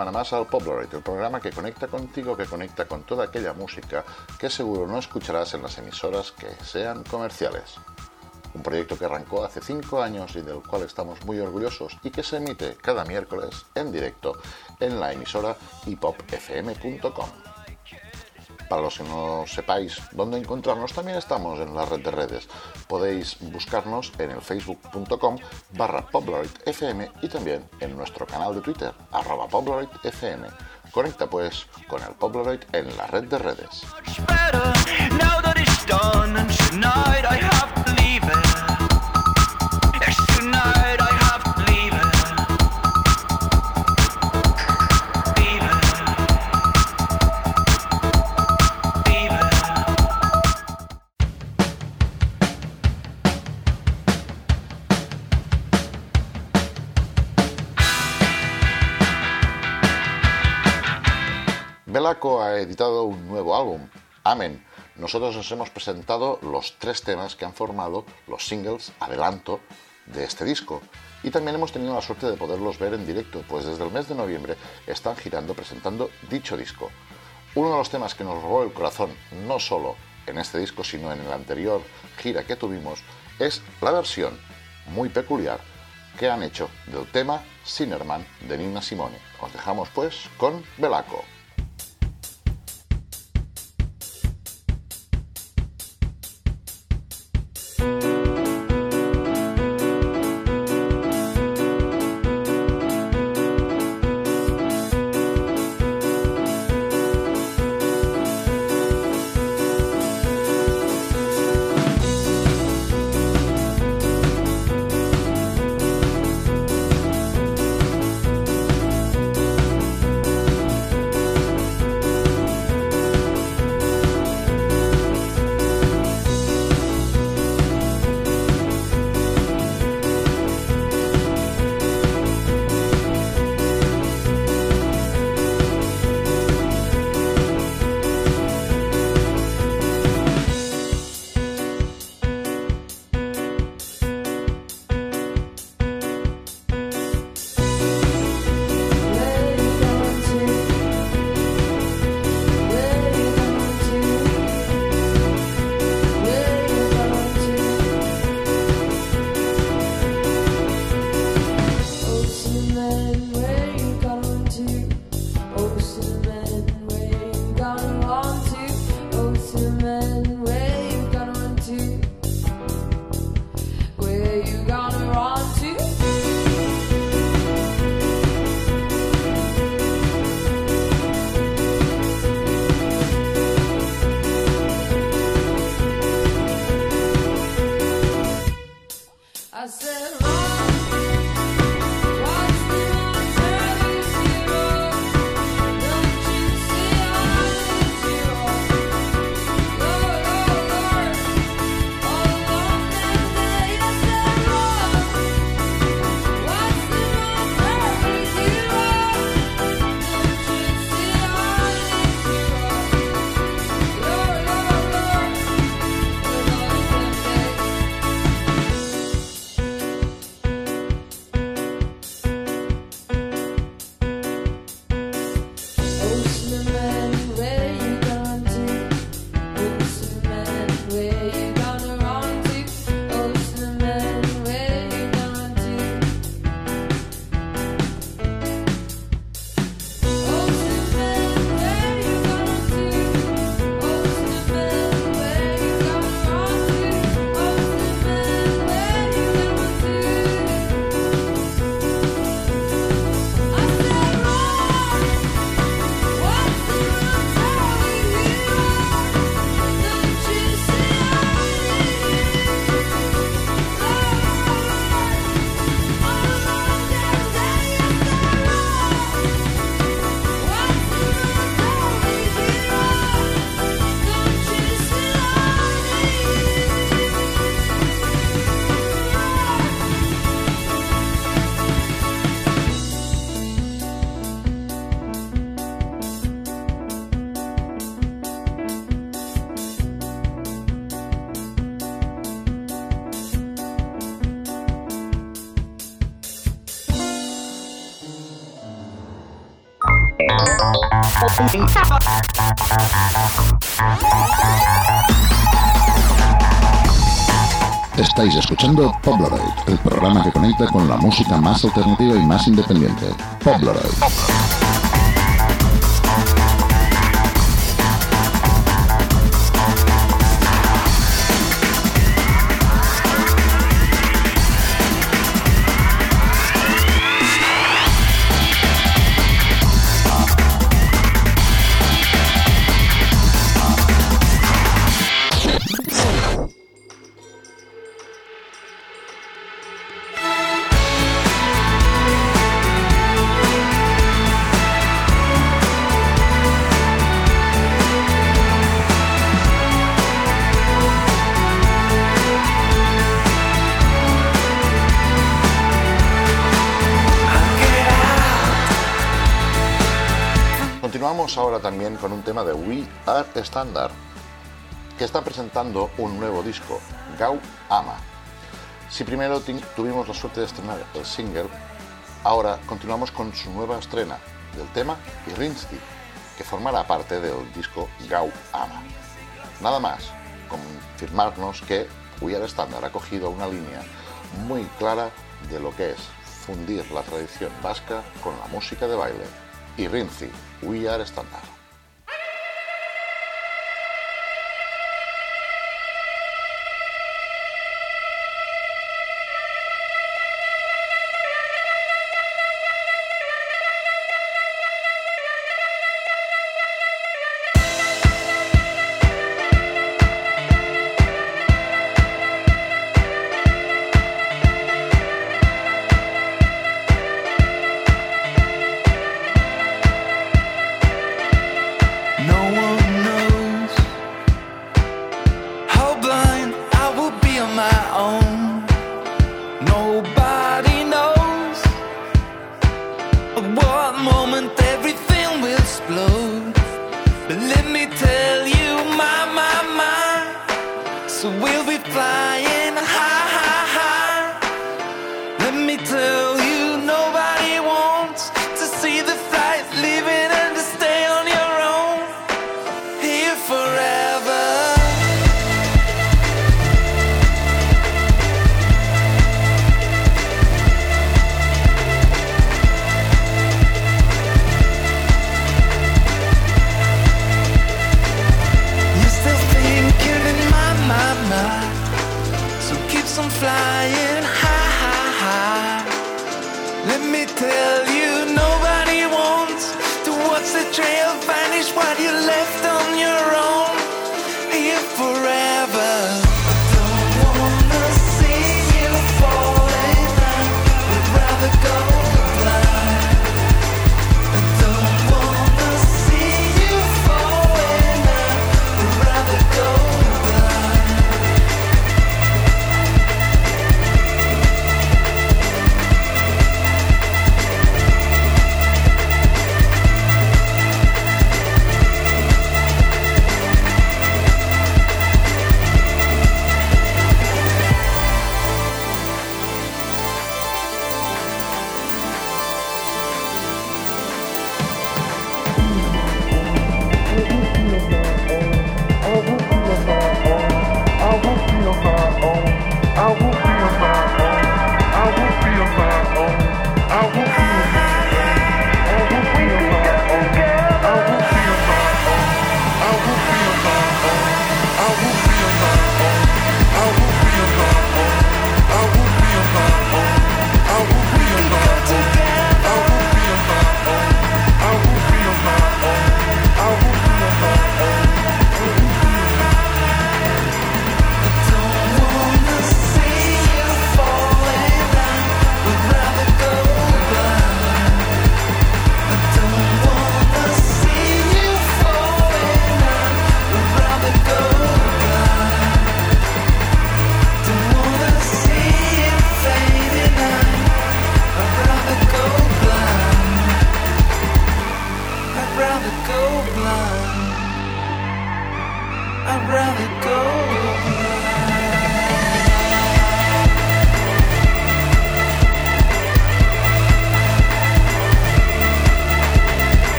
Semana más al Poploid, el programa que conecta contigo, que conecta con toda aquella música que seguro no escucharás en las emisoras que sean comerciales. Un proyecto que arrancó hace 5 años y del cual estamos muy orgullosos y que se emite cada miércoles en directo en la emisora hipopfm.com. Para los que no sepáis dónde encontrarnos, también estamos en la red de redes. Podéis buscarnos en el facebook.com barra FM y también en nuestro canal de Twitter, arroba FM. Conecta pues con el Polaroid en la red de redes. Belaco ha editado un nuevo álbum, Amen. Nosotros os hemos presentado los tres temas que han formado los singles adelanto de este disco. Y también hemos tenido la suerte de poderlos ver en directo, pues desde el mes de noviembre están girando presentando dicho disco. Uno de los temas que nos robó el corazón, no solo en este disco, sino en el anterior gira que tuvimos, es la versión muy peculiar que han hecho del tema Sinnerman de Nina Simone. Os dejamos pues con Belaco. Estáis escuchando Pobleroid, el programa que conecta con la música más alternativa y más independiente. Pobleroid. Con un tema de We Are Standard, que está presentando un nuevo disco, Gau Ama. Si primero tuvimos la suerte de estrenar el single, ahora continuamos con su nueva estrena del tema Irinsky, que formará parte del disco Gau Ama. Nada más, confirmarnos que We Are Standard ha cogido una línea muy clara de lo que es fundir la tradición vasca con la música de baile. Y We Are Standard.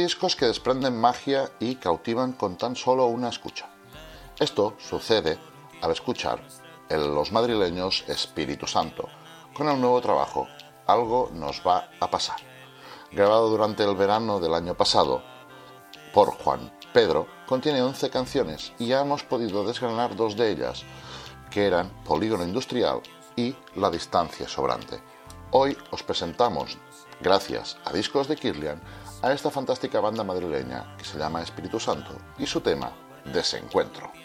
Discos que desprenden magia y cautivan con tan solo una escucha. Esto sucede al escuchar los madrileños Espíritu Santo. Con el nuevo trabajo, algo nos va a pasar. Grabado durante el verano del año pasado por Juan Pedro, contiene 11 canciones y ya hemos podido desgranar dos de ellas, que eran Polígono Industrial y La Distancia Sobrante. Hoy os presentamos, gracias a Discos de Kirlian, a esta fantástica banda madrileña que se llama Espíritu Santo y su tema, Desencuentro.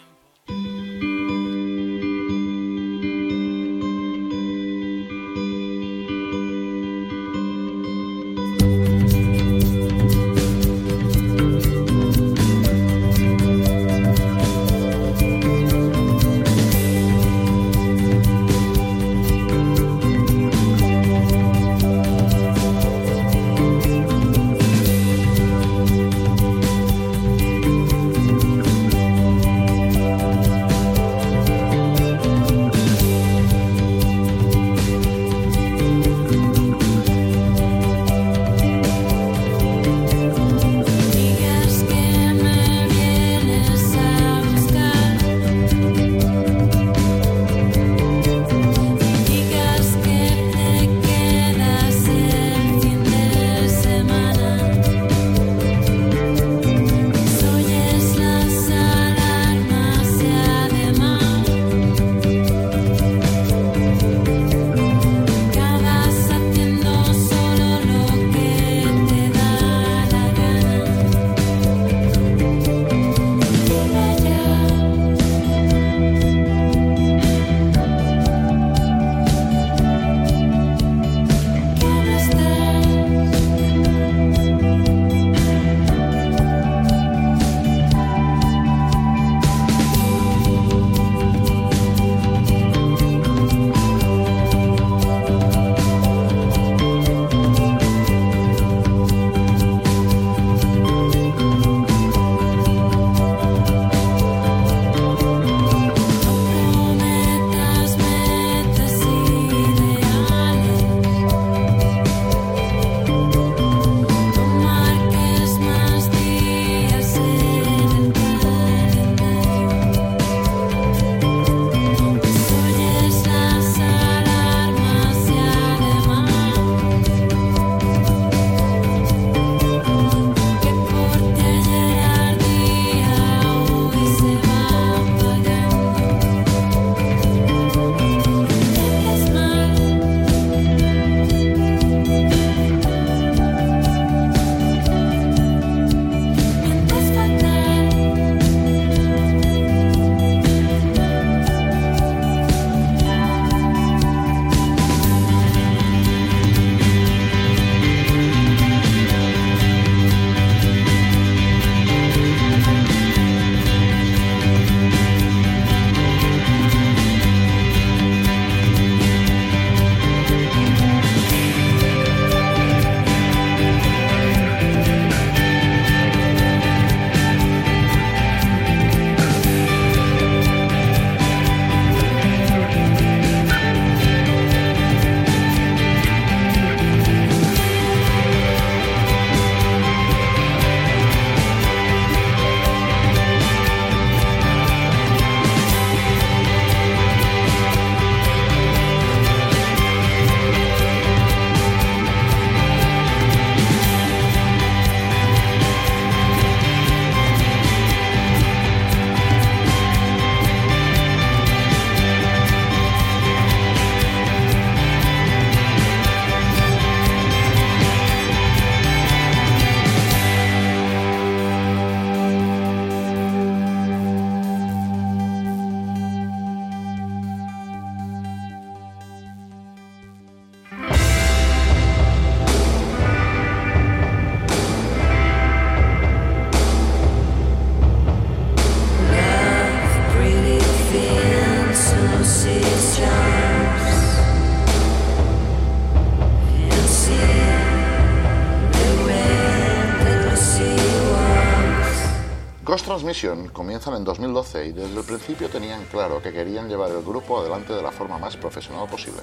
Comienzan en 2012 y desde el principio tenían claro que querían llevar el grupo adelante de la forma más profesional posible.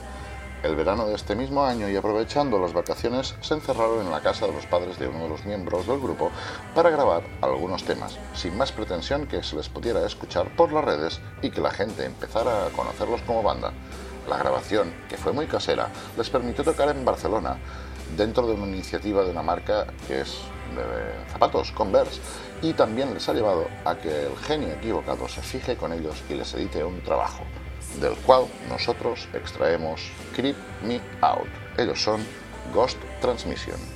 El verano de este mismo año y aprovechando las vacaciones se encerraron en la casa de los padres de uno de los miembros del grupo para grabar algunos temas, sin más pretensión que se les pudiera escuchar por las redes y que la gente empezara a conocerlos como banda. La grabación, que fue muy casera, les permitió tocar en Barcelona dentro de una iniciativa de una marca que es de zapatos, Converse, y también les ha llevado a que el genio equivocado se fije con ellos y les edite un trabajo del cual nosotros extraemos Creep Me Out. Ellos son Ghost Transmission.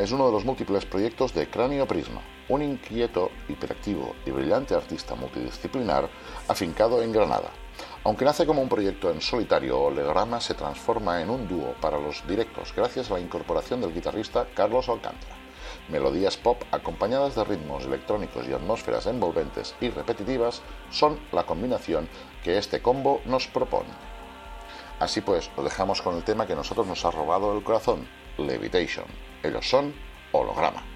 Es uno de los múltiples proyectos de Cráneo Prisma, un inquieto, hiperactivo y brillante artista multidisciplinar afincado en Granada. Aunque nace como un proyecto en solitario, Holograma se transforma en un dúo para los directos gracias a la incorporación del guitarrista Carlos Alcántara. Melodías pop acompañadas de ritmos electrónicos y atmósferas envolventes y repetitivas son la combinación que este combo nos propone. Así pues, lo dejamos con el tema que nosotros nos ha robado el corazón, Levitation. Ellos son Holograma.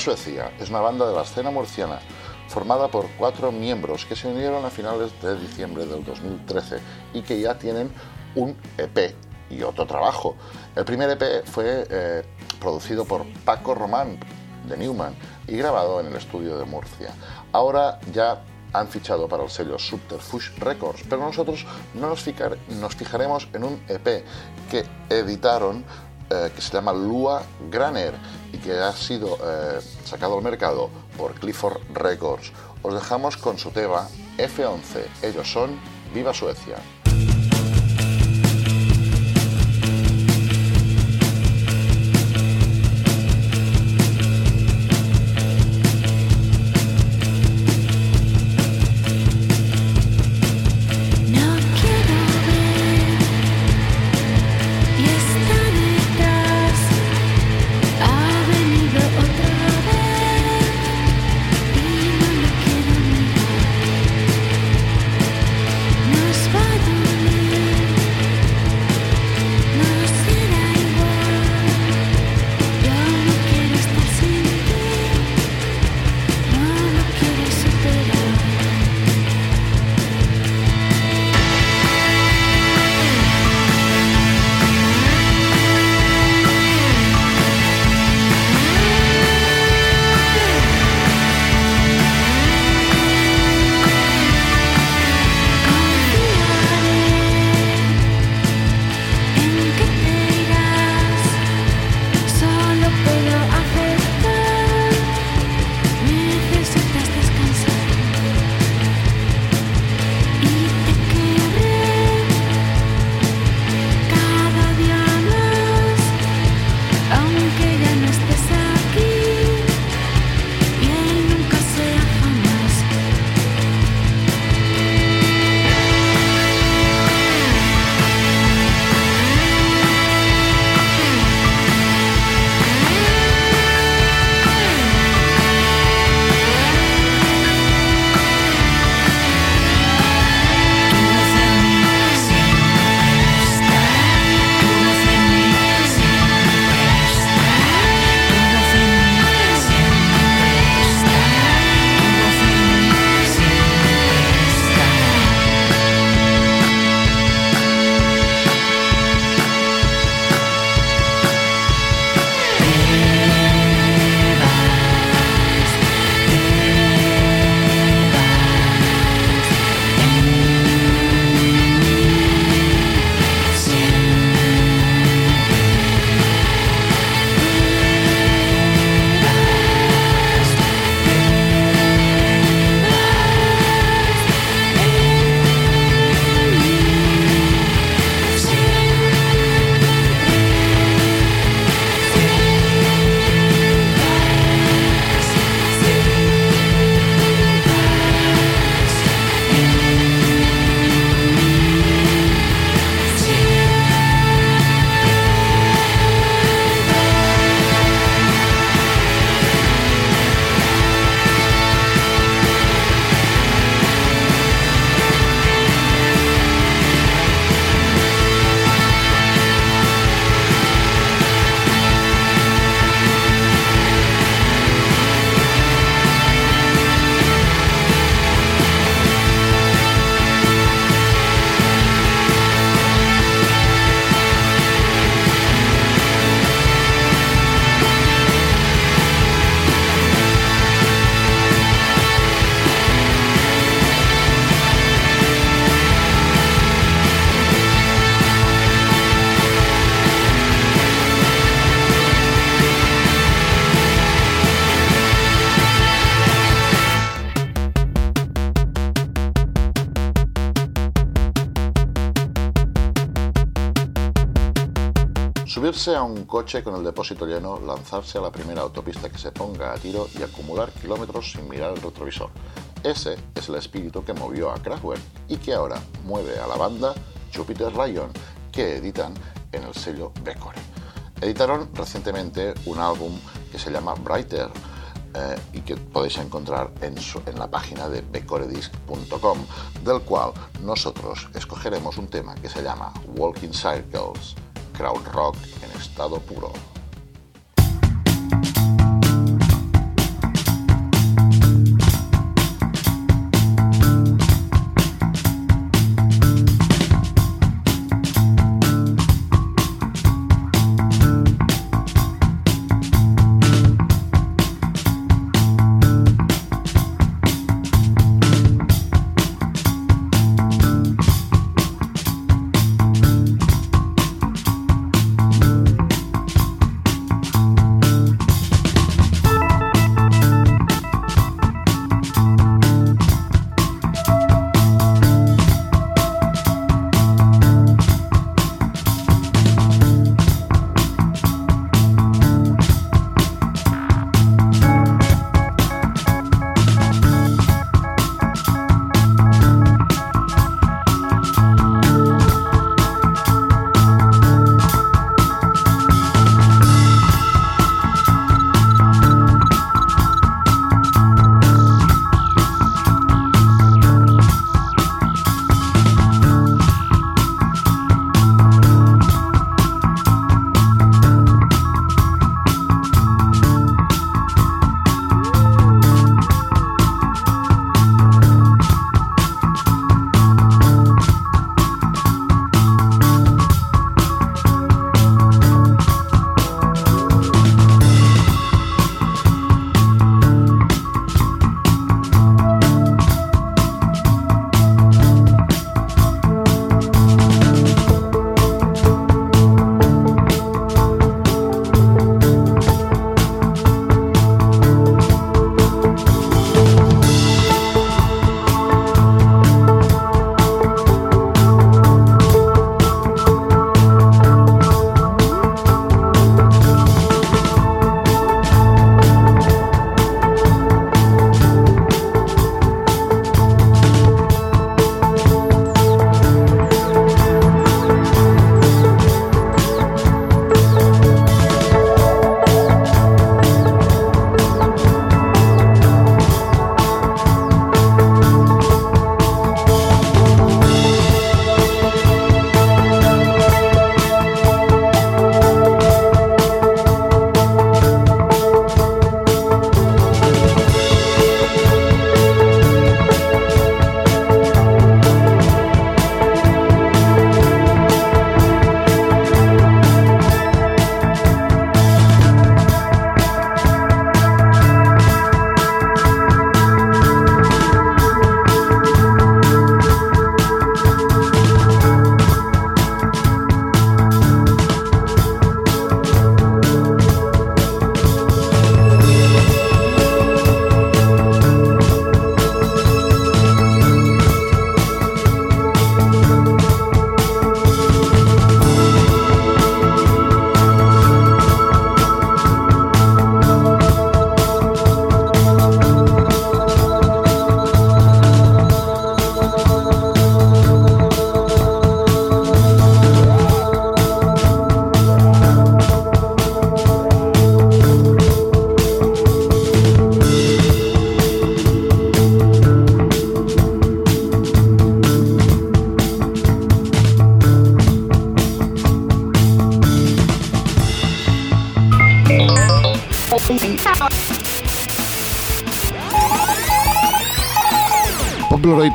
Suecia es una banda de la escena murciana formada por cuatro miembros que se unieron a finales de diciembre del 2013 y que ya tienen un EP y otro trabajo. El primer EP fue eh, producido por Paco Román de Newman y grabado en el estudio de Murcia. Ahora ya han fichado para el sello Subterfuge Records, pero nosotros no nos, fijaremos en un EP que editaron eh, que se llama Lua Graner y que ha sido eh, sacado al mercado por Clifford Records. Os dejamos con su tema F11. Ellos son Viva Suecia. Subirse a un coche con el depósito lleno, lanzarse a la primera autopista que se ponga a tiro y acumular kilómetros sin mirar el retrovisor. Ese es el espíritu que movió a Kraftwerk y que ahora mueve a la banda Jupiter Lion, que editan en el sello Becore. Editaron recientemente un álbum que se llama Brighter, eh, y que podéis encontrar en, la página de becoredisc.com, del cual nosotros escogeremos un tema que se llama Walking Circles, crowd rock en estado puro.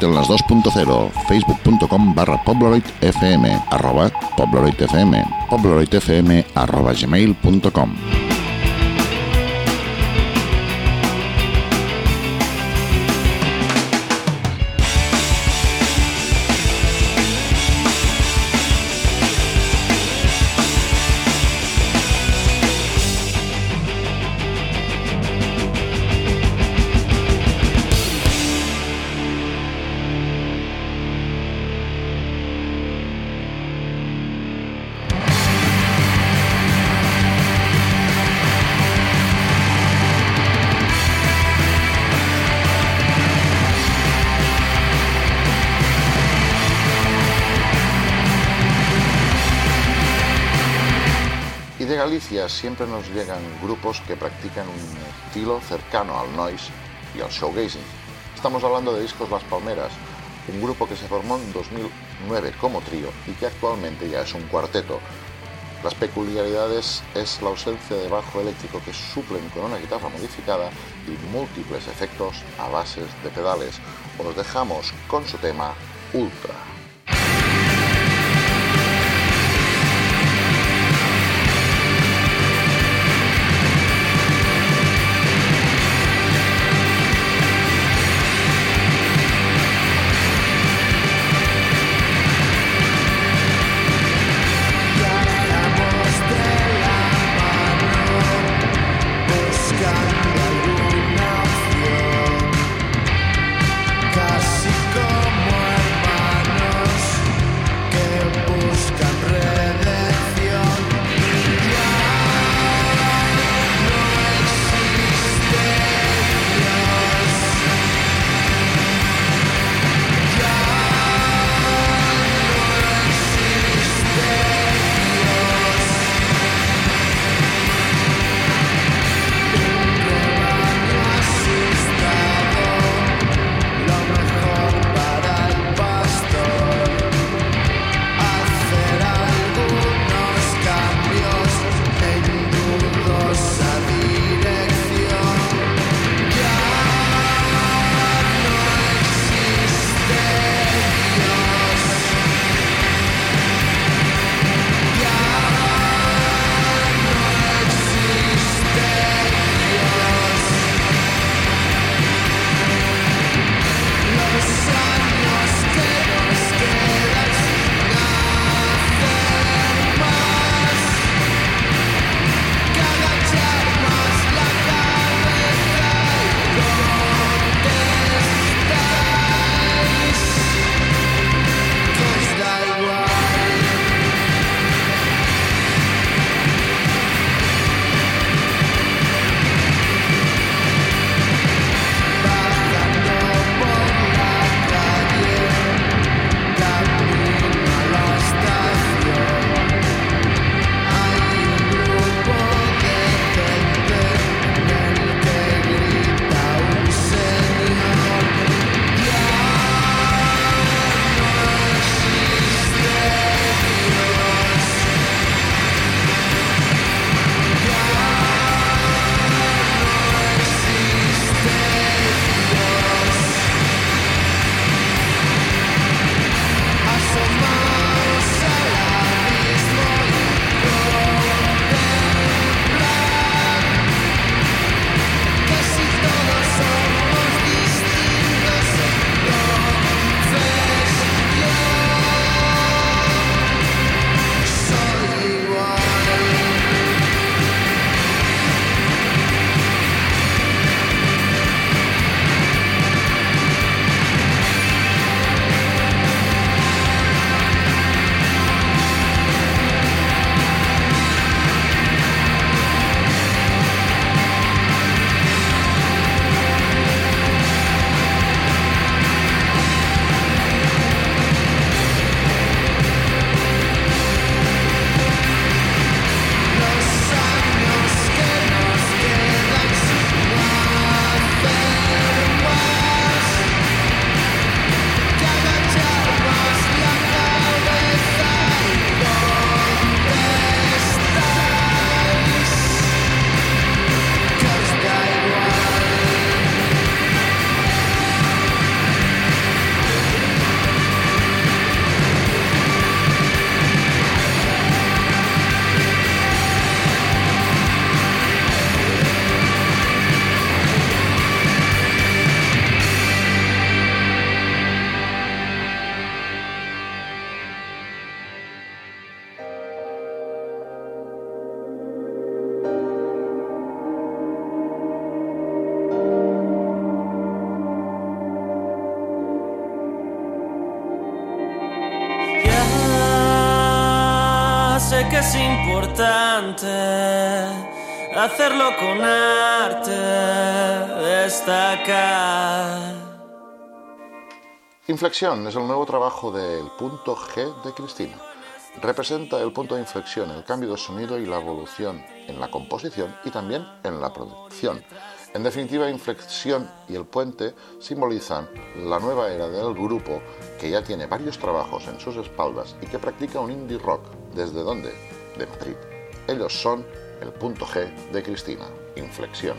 En las 2.0, facebook.com barra pobloroidfm, arroba pobloroidfm, pobloroidfm arroba gmail.com. siempre nos llegan grupos que practican un estilo cercano al noise y al showgazing. Estamos hablando de Discos Las Palmeras, un grupo que se formó en 2009 como trío y que actualmente ya es un cuarteto. Las peculiaridades es la ausencia de bajo eléctrico que suplen con una guitarra modificada y múltiples efectos a bases de pedales. Os dejamos con su tema Ultra. Con arte, destacar. Inflexión es el nuevo trabajo del punto G de Cristina. representa el punto de inflexión, el cambio de sonido y la evolución en la composición y también en la producción. En definitiva, inflexión y el puente simbolizan la nueva era del grupo que ya tiene varios trabajos en sus espaldas y que practica un indie rock. ¿Desde dónde? De Madrid. Ellos son el punto G de Cristina, inflexión.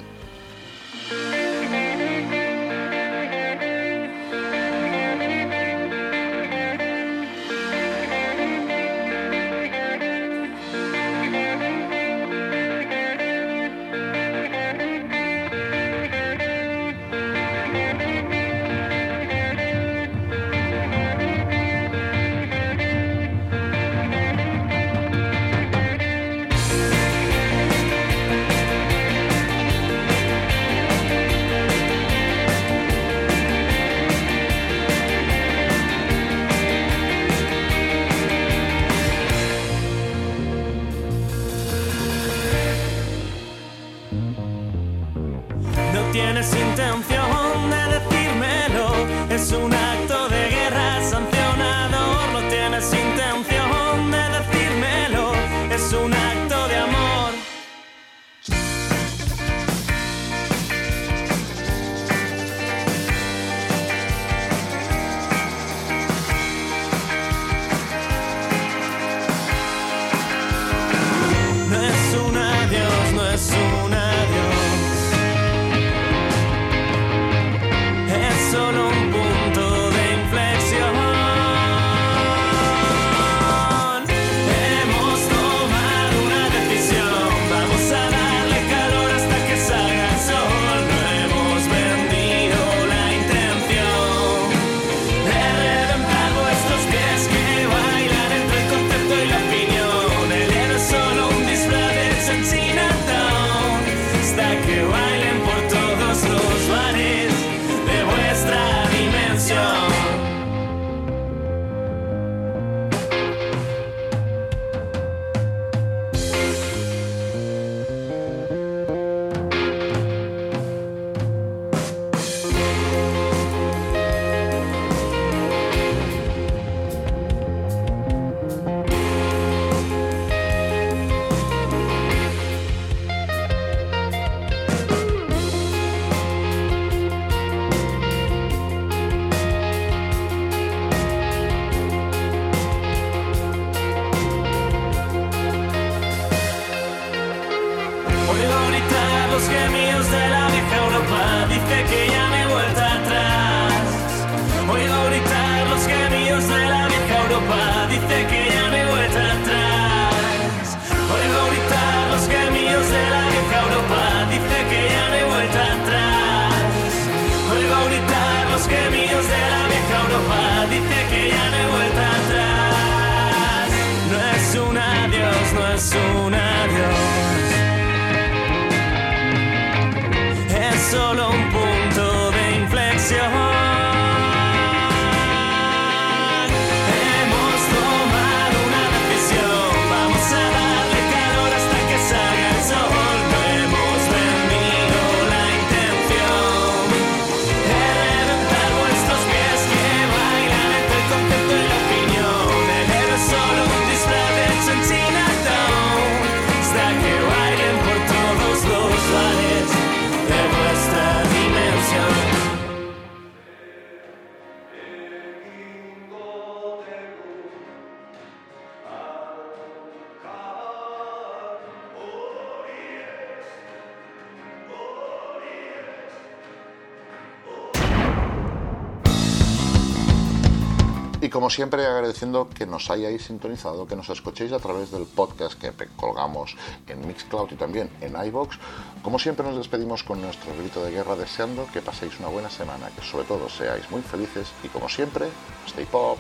Como siempre agradeciendo que nos hayáis sintonizado, que nos escuchéis a través del podcast que colgamos en Mixcloud y también en iBox. Como siempre nos despedimos con nuestro grito de guerra deseando que paséis una buena semana, que sobre todo seáis muy felices y como siempre, stay pop.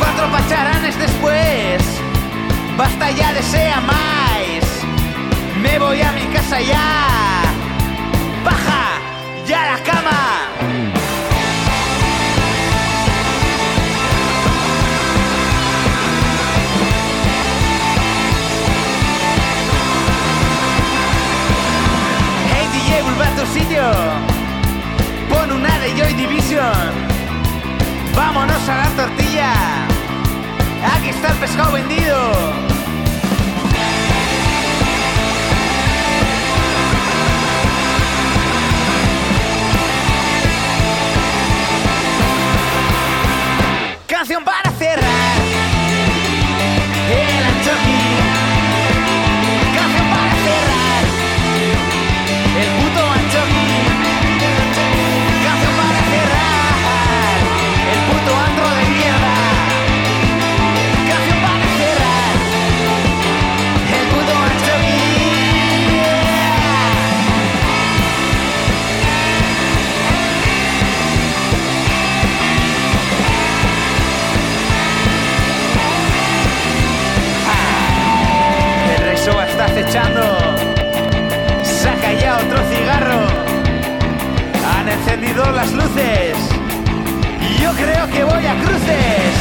Cuatro pacharanes después, basta ya de sea más. Me voy a mi casa ya. Ya la cama. Hey DJ, vuelve a tu sitio. Pon una de Joy Division. vámonos a la tortilla. Aquí está el pescado vendido. Canción para cerrar. El Saca ya otro cigarro. Han encendido las luces. Y yo creo que voy a cruces.